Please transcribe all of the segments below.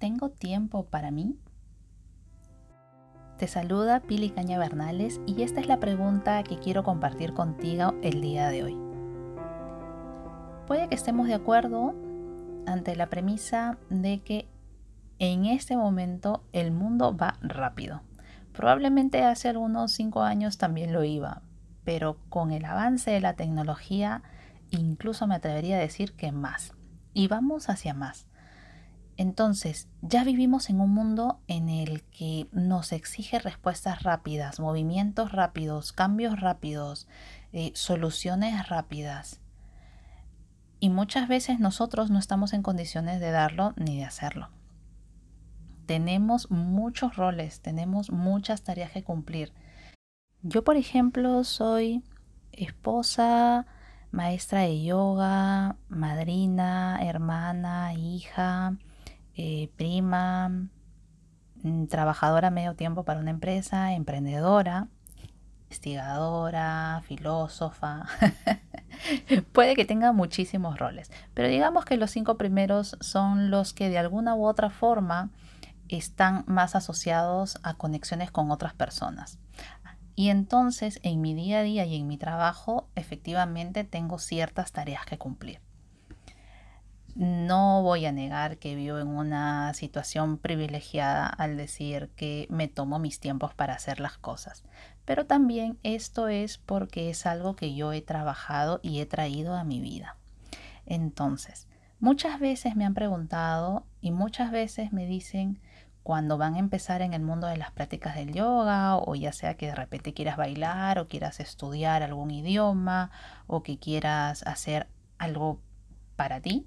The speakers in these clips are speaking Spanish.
¿tengo tiempo para mí? Te saluda Pili Caña Bernales y esta es la pregunta que quiero compartir contigo el día de hoy. Puede que estemos de acuerdo ante la premisa de que en este momento el mundo va rápido. Probablemente hace algunos cinco años también lo iba, pero con el avance de la tecnología, incluso me atrevería a decir que más. Y vamos hacia más. Entonces, ya vivimos en un mundo en el que nos exige respuestas rápidas, movimientos rápidos, cambios rápidos, eh, soluciones rápidas. Y muchas veces nosotros no estamos en condiciones de darlo ni de hacerlo. Tenemos muchos roles, tenemos muchas tareas que cumplir. Yo, por ejemplo, soy esposa, maestra de yoga, madrina, hermana, hija, eh, prima, mm, trabajadora medio tiempo para una empresa, emprendedora, investigadora, filósofa. Puede que tenga muchísimos roles, pero digamos que los cinco primeros son los que de alguna u otra forma están más asociados a conexiones con otras personas. Y entonces en mi día a día y en mi trabajo efectivamente tengo ciertas tareas que cumplir. No voy a negar que vivo en una situación privilegiada al decir que me tomo mis tiempos para hacer las cosas, pero también esto es porque es algo que yo he trabajado y he traído a mi vida. Entonces, muchas veces me han preguntado y muchas veces me dicen, cuando van a empezar en el mundo de las prácticas del yoga o ya sea que de repente quieras bailar o quieras estudiar algún idioma o que quieras hacer algo para ti.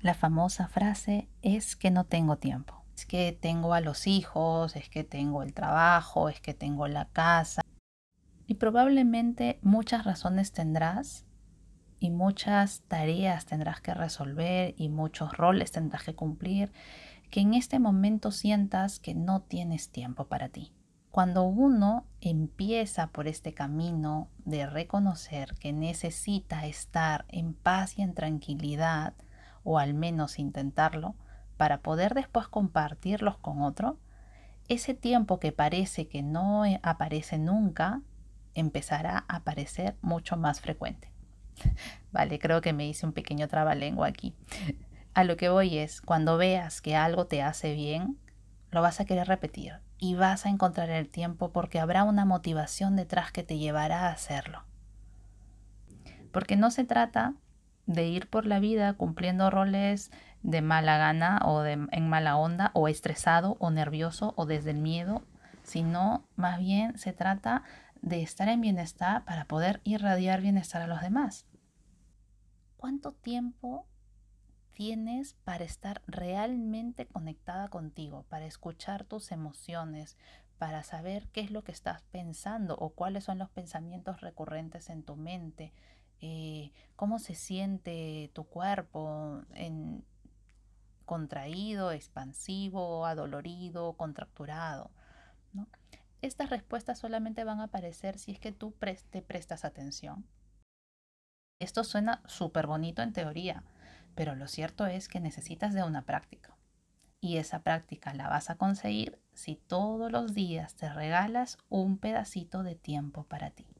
La famosa frase es que no tengo tiempo. Es que tengo a los hijos, es que tengo el trabajo, es que tengo la casa. Y probablemente muchas razones tendrás y muchas tareas tendrás que resolver y muchos roles tendrás que cumplir que en este momento sientas que no tienes tiempo para ti. Cuando uno empieza por este camino de reconocer que necesita estar en paz y en tranquilidad, o al menos intentarlo, para poder después compartirlos con otro, ese tiempo que parece que no aparece nunca, empezará a aparecer mucho más frecuente. Vale, creo que me hice un pequeño trabalengua aquí. A lo que voy es, cuando veas que algo te hace bien, lo vas a querer repetir y vas a encontrar el tiempo porque habrá una motivación detrás que te llevará a hacerlo. Porque no se trata de ir por la vida cumpliendo roles de mala gana o de, en mala onda o estresado o nervioso o desde el miedo, sino más bien se trata de estar en bienestar para poder irradiar bienestar a los demás. ¿Cuánto tiempo tienes para estar realmente conectada contigo, para escuchar tus emociones, para saber qué es lo que estás pensando o cuáles son los pensamientos recurrentes en tu mente, eh, cómo se siente tu cuerpo en contraído, expansivo, adolorido, contracturado. Estas respuestas solamente van a aparecer si es que tú te prestas atención. Esto suena súper bonito en teoría, pero lo cierto es que necesitas de una práctica. Y esa práctica la vas a conseguir si todos los días te regalas un pedacito de tiempo para ti.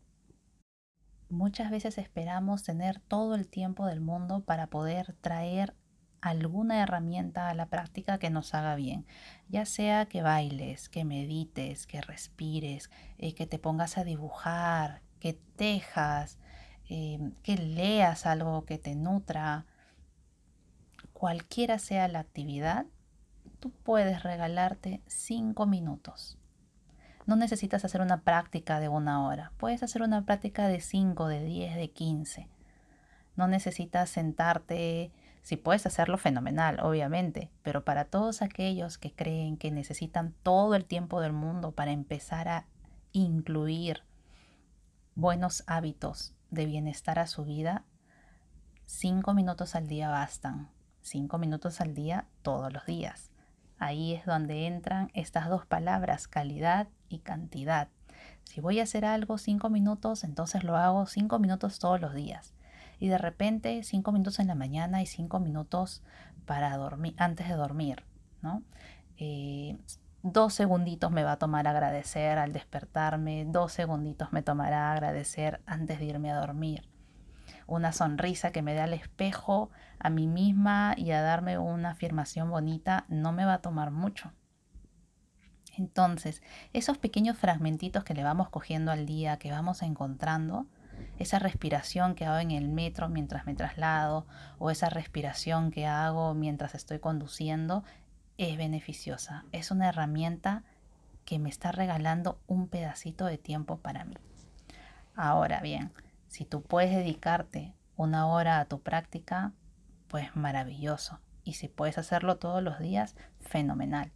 Muchas veces esperamos tener todo el tiempo del mundo para poder traer alguna herramienta a la práctica que nos haga bien, ya sea que bailes, que medites, que respires, eh, que te pongas a dibujar, que tejas, eh, que leas algo que te nutra, cualquiera sea la actividad, tú puedes regalarte cinco minutos. No necesitas hacer una práctica de una hora, puedes hacer una práctica de 5, de 10, de 15. No necesitas sentarte, si puedes hacerlo fenomenal, obviamente, pero para todos aquellos que creen que necesitan todo el tiempo del mundo para empezar a incluir buenos hábitos de bienestar a su vida, cinco minutos al día bastan. 5 minutos al día todos los días. Ahí es donde entran estas dos palabras, calidad y cantidad. Si voy a hacer algo 5 minutos, entonces lo hago 5 minutos todos los días. Y de repente 5 minutos en la mañana y 5 minutos para dormir, antes de dormir. ¿no? Eh, dos segunditos me va a tomar agradecer al despertarme, dos segunditos me tomará agradecer antes de irme a dormir. Una sonrisa que me dé al espejo, a mí misma y a darme una afirmación bonita no me va a tomar mucho. Entonces, esos pequeños fragmentitos que le vamos cogiendo al día, que vamos encontrando, esa respiración que hago en el metro mientras me traslado o esa respiración que hago mientras estoy conduciendo, es beneficiosa. Es una herramienta que me está regalando un pedacito de tiempo para mí. Ahora bien, si tú puedes dedicarte una hora a tu práctica, pues maravilloso. Y si puedes hacerlo todos los días, fenomenal.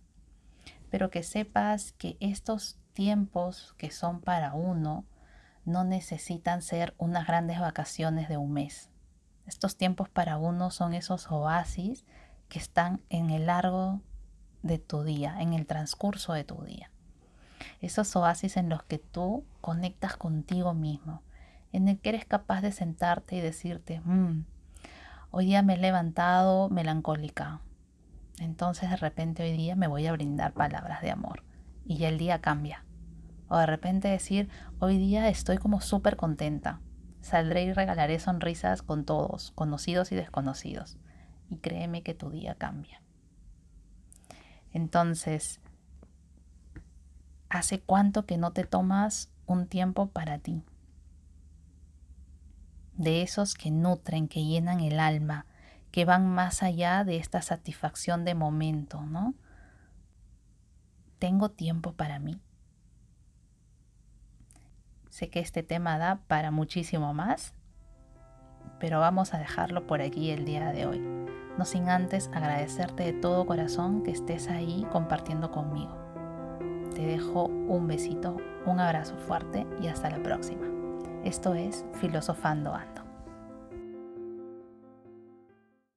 Pero que sepas que estos tiempos que son para uno no necesitan ser unas grandes vacaciones de un mes. Estos tiempos para uno son esos oasis que están en el largo de tu día, en el transcurso de tu día. Esos oasis en los que tú conectas contigo mismo, en el que eres capaz de sentarte y decirte, mm, hoy día me he levantado melancólica, entonces de repente hoy día me voy a brindar palabras de amor y ya el día cambia. O de repente decir, hoy día estoy como súper contenta, saldré y regalaré sonrisas con todos, conocidos y desconocidos. Y créeme que tu día cambia. Entonces, ¿hace cuánto que no te tomas un tiempo para ti? De esos que nutren, que llenan el alma, que van más allá de esta satisfacción de momento, ¿no? Tengo tiempo para mí. Sé que este tema da para muchísimo más, pero vamos a dejarlo por aquí el día de hoy no sin antes agradecerte de todo corazón que estés ahí compartiendo conmigo. Te dejo un besito, un abrazo fuerte y hasta la próxima. Esto es Filosofando Ando.